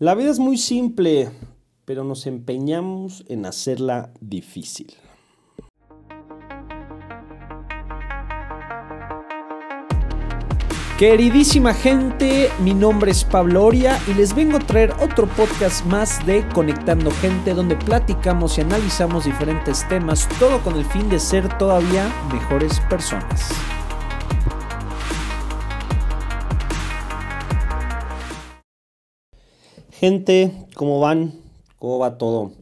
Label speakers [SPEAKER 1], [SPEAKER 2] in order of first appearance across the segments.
[SPEAKER 1] La vida es muy simple, pero nos empeñamos en hacerla difícil. Queridísima gente, mi nombre es Pablo Oria y les vengo a traer otro podcast más de Conectando Gente donde platicamos y analizamos diferentes temas, todo con el fin de ser todavía mejores personas. Gente, ¿cómo van? ¿Cómo va todo?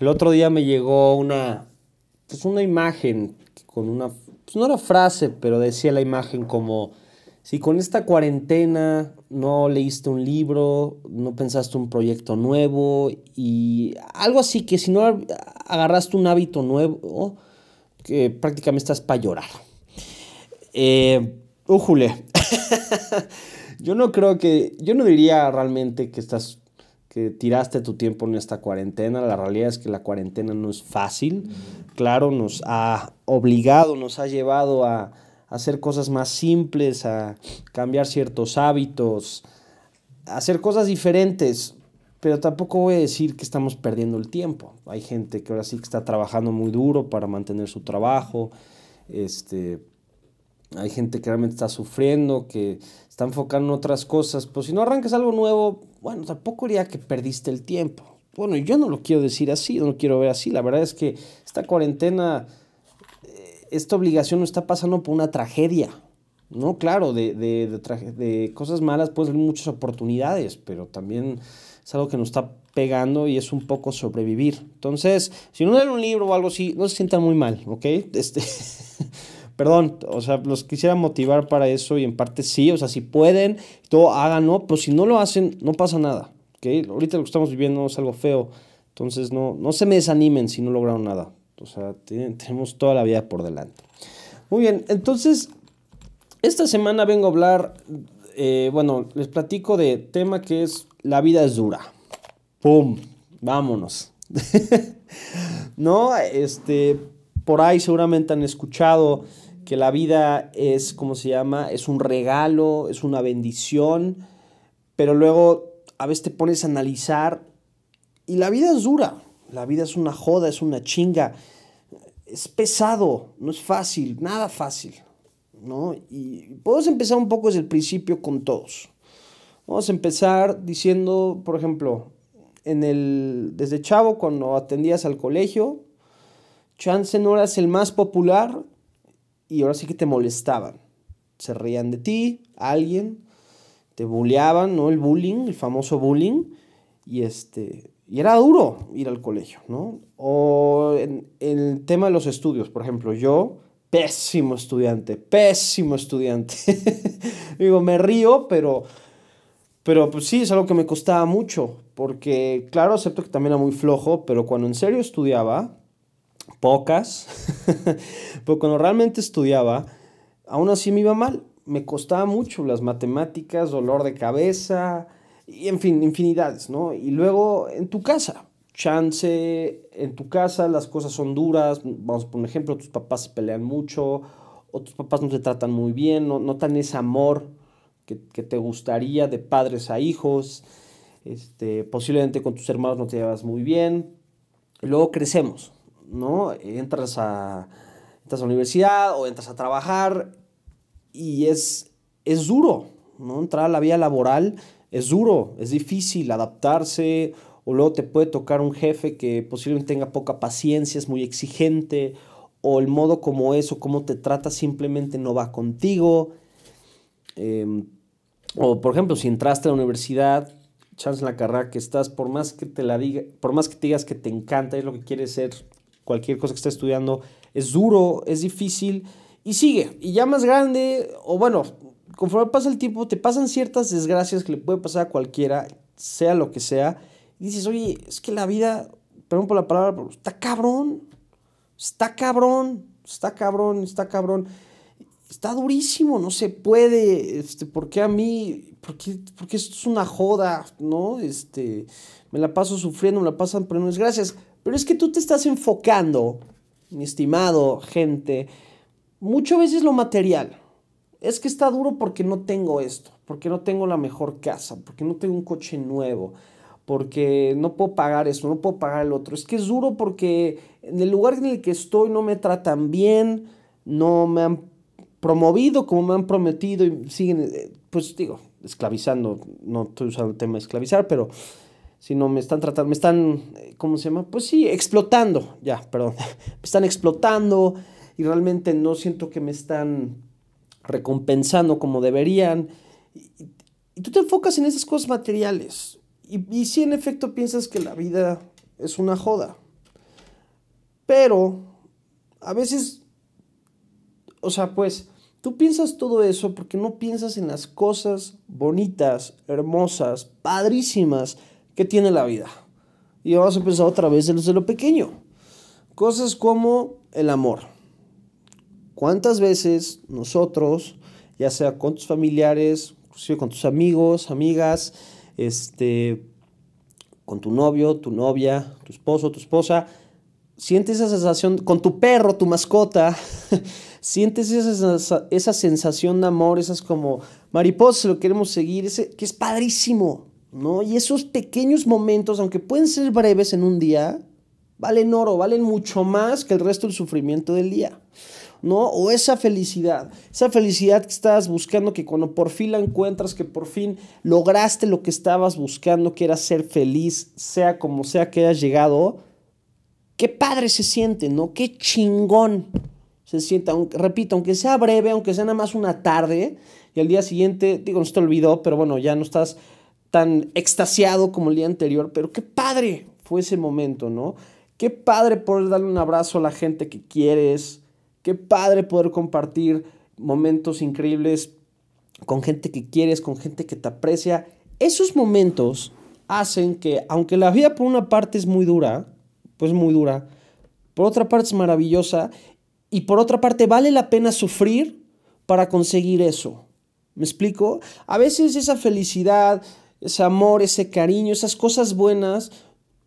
[SPEAKER 1] El otro día me llegó una, pues una imagen con una, pues no era frase, pero decía la imagen como, si con esta cuarentena no leíste un libro, no pensaste un proyecto nuevo y algo así que si no agarraste un hábito nuevo, que prácticamente estás para llorar. Eh, újule. yo no creo que, yo no diría realmente que estás que tiraste tu tiempo en esta cuarentena. La realidad es que la cuarentena no es fácil. Claro, nos ha obligado, nos ha llevado a, hacer cosas más simples, a cambiar ciertos hábitos, a hacer cosas diferentes. Pero tampoco voy a decir que estamos perdiendo el tiempo. Hay gente que ahora sí que está trabajando muy duro para mantener su trabajo. Este, hay gente que realmente está sufriendo, que está enfocando en otras cosas. Pues si no arrancas algo nuevo, bueno, tampoco diría que perdiste el tiempo. Bueno, yo no lo quiero decir así, no lo quiero ver así. La verdad es que esta cuarentena, eh, esta obligación no está pasando por una tragedia. No, claro, de, de, de, de cosas malas pueden ser muchas oportunidades, pero también es algo que nos está pegando y es un poco sobrevivir. Entonces, si no leen un libro o algo así, no se sientan muy mal, ¿ok? Este, perdón, o sea, los quisiera motivar para eso y en parte sí, o sea, si pueden, todo háganlo, pero si no lo hacen, no pasa nada, ¿ok? Ahorita lo que estamos viviendo es algo feo, entonces no, no se me desanimen si no lograron nada, o sea, tenemos toda la vida por delante. Muy bien, entonces, esta semana vengo a hablar, eh, bueno, les platico de tema que es la vida es dura. ¡Pum! Vámonos. no, este, por ahí seguramente han escuchado que la vida es, ¿cómo se llama? Es un regalo, es una bendición, pero luego a veces te pones a analizar y la vida es dura, la vida es una joda, es una chinga, es pesado, no es fácil, nada fácil, ¿no? Y podemos empezar un poco desde el principio con todos. Vamos a empezar diciendo, por ejemplo, en el, desde chavo, cuando atendías al colegio, chance no eras el más popular, y ahora sí que te molestaban. Se reían de ti, alguien, te bulleaban, ¿no? El bullying, el famoso bullying, y este, y era duro ir al colegio, ¿no? O en, el tema de los estudios, por ejemplo, yo, pésimo estudiante, pésimo estudiante. Digo, me río, pero, pero pues sí, es algo que me costaba mucho, porque claro, acepto que también era muy flojo, pero cuando en serio estudiaba, pocas, pero cuando realmente estudiaba, aún así me iba mal. Me costaba mucho las matemáticas, dolor de cabeza, y en fin, infinidades, ¿no? Y luego en tu casa, chance, en tu casa las cosas son duras, vamos por un ejemplo, tus papás se pelean mucho, o tus papás no te tratan muy bien, no notan ese amor que, que, te gustaría de padres a hijos, este, posiblemente con tus hermanos no te llevas muy bien, y luego crecemos, ¿no? Entras a, entras a la universidad o entras a trabajar y es, es duro, ¿no? Entrar a la vida laboral es duro, es difícil adaptarse o luego te puede tocar un jefe que posiblemente tenga poca paciencia, es muy exigente o el modo como es o cómo te trata simplemente no va contigo. Em, o por ejemplo, si entraste a la universidad, chance en la carrera que estás, por más que te la diga, por más que te digas que te encanta, es lo que quieres ser, cualquier cosa que estés estudiando, es duro, es difícil y sigue. Y ya más grande, o bueno, conforme pasa el tiempo, te pasan ciertas desgracias que le puede pasar a cualquiera, sea lo que sea. Dices, oye, es que la vida, perdón por la palabra, pero está cabrón, está cabrón, está cabrón, está cabrón. Está durísimo, no se puede, este, porque a mí, porque, porque esto es una joda, ¿no? Este, me la paso sufriendo, me la pasan poniendo desgracias. Pero es que tú te estás enfocando, mi estimado gente, muchas veces lo material. Es que está duro porque no tengo esto, porque no tengo la mejor casa, porque no tengo un coche nuevo, porque no puedo pagar eso, no puedo pagar el otro. Es que es duro porque en el lugar en el que estoy no me tratan bien, no me han promovido como me han prometido y siguen, eh, pues digo, esclavizando, no estoy usando el tema de esclavizar, pero si no me están tratando, me están, eh, ¿cómo se llama? Pues sí, explotando, ya, perdón, me están explotando y realmente no siento que me están recompensando como deberían. Y, y tú te enfocas en esas cosas materiales, y, si en efecto piensas que la vida es una joda. Pero a veces, o sea, pues tú piensas todo eso porque no piensas en las cosas bonitas, hermosas, padrísimas que tiene la vida. Y vamos a empezar otra vez desde lo pequeño. Cosas como el amor. ¿Cuántas veces nosotros, ya sea con tus familiares, inclusive con tus amigos, amigas, este, con tu novio, tu novia, tu esposo, tu esposa, sientes esa sensación, con tu perro, tu mascota, sientes esa, esa, sensación de amor, esas como mariposas, lo queremos seguir, ese, que es padrísimo, ¿no? Y esos pequeños momentos, aunque pueden ser breves en un día, valen oro, valen mucho más que el resto del sufrimiento del día. ¿no? O esa felicidad, esa felicidad que estabas buscando, que cuando por fin la encuentras, que por fin lograste lo que estabas buscando, que era ser feliz, sea como sea que hayas llegado, qué padre se siente, ¿no? Qué chingón se siente, repito, aunque sea breve, aunque sea nada más una tarde, y al día siguiente, digo, no se te olvidó, pero bueno, ya no estás tan extasiado como el día anterior, pero qué padre fue ese momento, ¿no? Qué padre poder darle un abrazo a la gente que quieres, Qué padre poder compartir momentos increíbles con gente que quieres, con gente que te aprecia. Esos momentos hacen que, aunque la vida por una parte es muy dura, pues muy dura, por otra parte es maravillosa y por otra parte vale la pena sufrir para conseguir eso. ¿Me explico? A veces esa felicidad, ese amor, ese cariño, esas cosas buenas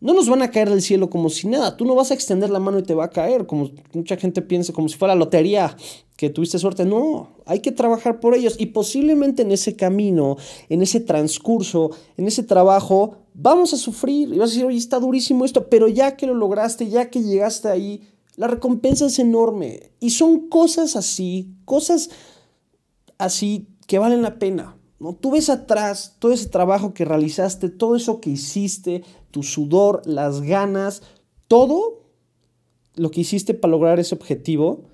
[SPEAKER 1] no nos van a caer del cielo como si nada. Tú no vas a extender la mano y te va a caer, como mucha gente piensa, como si fuera lotería, que tuviste suerte. No, hay que trabajar por ellos. Y posiblemente en ese camino, en ese transcurso, en ese trabajo, vamos a sufrir. Y vas a decir, oye, está durísimo esto, pero ya que lo lograste, ya que llegaste ahí, la recompensa es enorme. Y son cosas así, cosas así que valen la pena. ¿No? Tú ves atrás todo ese trabajo que realizaste, todo eso que hiciste, tu sudor, las ganas, todo lo que hiciste para lograr ese objetivo.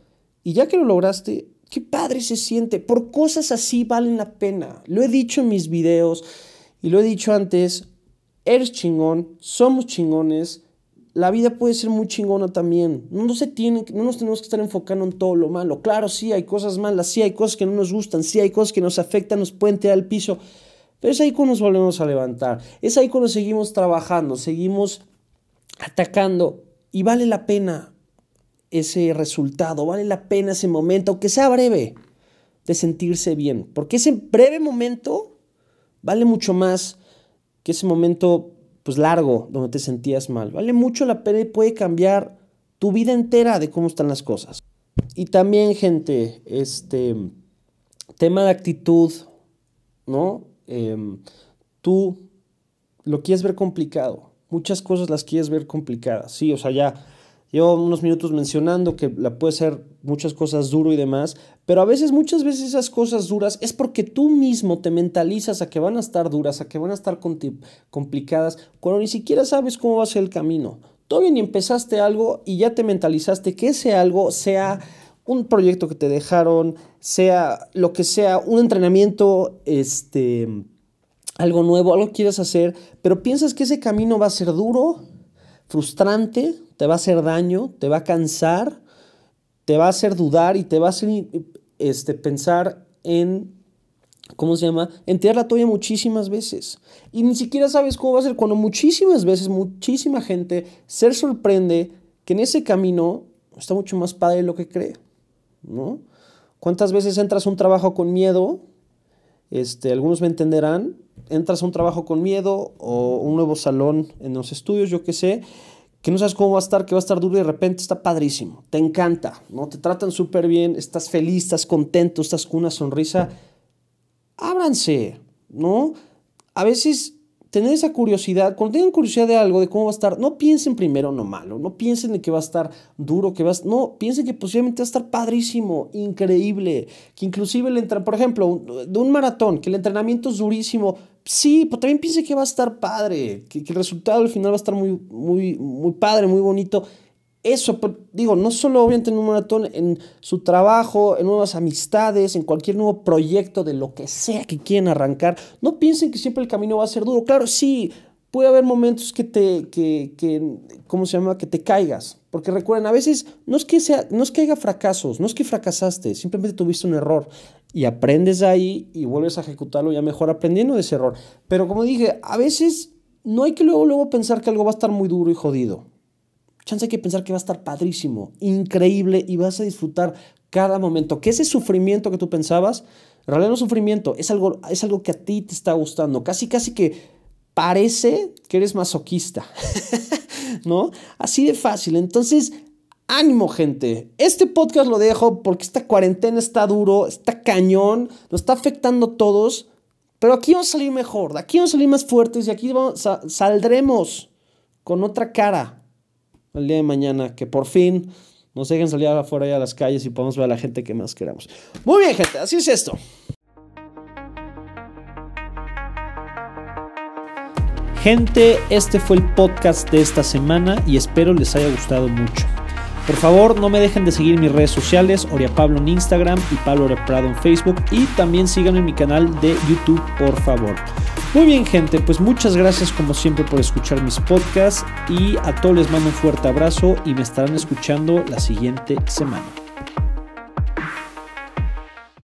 [SPEAKER 1] Y ya que lo lograste, qué padre se siente. Por cosas así valen la pena. Lo he dicho en mis videos y lo he dicho antes. Eres chingón, somos chingones. La vida puede ser muy chingona también. No, se tiene, no nos tenemos que estar enfocando en todo lo malo. Claro, sí hay cosas malas, sí hay cosas que no nos gustan, sí hay cosas que nos afectan, nos pueden tirar al piso. Pero es ahí cuando nos volvemos a levantar. Es ahí cuando seguimos trabajando, seguimos atacando. Y vale la pena ese resultado, vale la pena ese momento, aunque sea breve, de sentirse bien. Porque ese breve momento vale mucho más que ese momento pues largo donde te sentías mal. Vale mucho la pena y puede cambiar tu vida entera de cómo están las cosas. Y también, gente, este tema de actitud, ¿no? Em, tú lo quieres ver complicado. Muchas cosas las quieres ver complicadas. Sí, o sea, ya llevo unos minutos mencionando que la puede ser muchas cosas duro y demás, pero a veces, muchas veces esas cosas duras es porque tú mismo te mentalizas a que van a estar duras, a que van a estar complicadas, cuando ni siquiera sabes cómo va a ser el camino. Todavía ni empezaste algo y ya te mentalizaste que ese algo sea un proyecto que te dejaron, sea lo que sea, un entrenamiento, este, algo nuevo, algo que quieras hacer, pero piensas que ese camino va a ser duro, frustrante, te va a hacer daño, te va a cansar, te va a hacer dudar y te va a hacer este, pensar en, ¿cómo se llama? En tirar la toalla muchísimas veces. Y ni siquiera sabes cómo va a ser cuando muchísimas veces, muchísima gente se sorprende que en ese camino está mucho más padre de lo que cree. ¿no? ¿Cuántas veces entras a un trabajo con miedo? Este, algunos me entenderán. Entras a un trabajo con miedo o un nuevo salón en los estudios, yo qué sé, que no sabes cómo va a estar, que va a estar duro y de repente está padrísimo, te encanta, ¿no? Te tratan súper bien, estás feliz, estás contento, estás con una sonrisa. Ábranse, ¿no? A veces tener esa curiosidad, cuando tengan curiosidad de algo, de cómo va a estar, no piensen primero no malo, no piensen de que va a estar duro, que va no, piensen que posiblemente va a estar padrísimo, increíble, que inclusive el entra, por ejemplo, de un maratón, que el entrenamiento es durísimo, sí, pero también piensen que va a estar padre, que, el resultado al final va a estar muy, muy, muy padre, muy bonito eso, digo, no solo obviamente en un maratón, en su trabajo, en nuevas amistades, en cualquier nuevo proyecto de lo que sea que quieran arrancar, no piensen que siempre el camino va a ser duro. Claro, sí, puede haber momentos que te, que, que, ¿cómo se llama? Que te caigas. Porque recuerden, a veces no es, que sea, no es que haya fracasos, no es que fracasaste, simplemente tuviste un error y aprendes ahí y vuelves a ejecutarlo ya mejor aprendiendo de ese error. Pero como dije, a veces no hay que luego, luego pensar que algo va a estar muy duro y jodido chance hay que pensar que va a estar padrísimo, increíble y vas a disfrutar cada momento. Que ese sufrimiento que tú pensabas, en realidad no es sufrimiento, es algo, es algo que a ti te está gustando. Casi, casi que parece que eres masoquista, ¿no? Así de fácil. Entonces, ánimo, gente. Este podcast lo dejo porque esta cuarentena está duro, está cañón, nos está afectando a todos. Pero aquí vamos a salir mejor, aquí vamos a salir más fuertes y aquí saldremos con otra cara, el día de mañana, que por fin nos dejen salir afuera a las calles y podamos ver a la gente que más queramos. Muy bien, gente, así es esto. Gente, este fue el podcast de esta semana y espero les haya gustado mucho. Por favor, no me dejen de seguir mis redes sociales, Oria Pablo en Instagram y Pablo Prado en Facebook. Y también síganme en mi canal de YouTube, por favor. Muy bien, gente, pues muchas gracias como siempre por escuchar mis podcasts. Y a todos les mando un fuerte abrazo y me estarán escuchando la siguiente semana.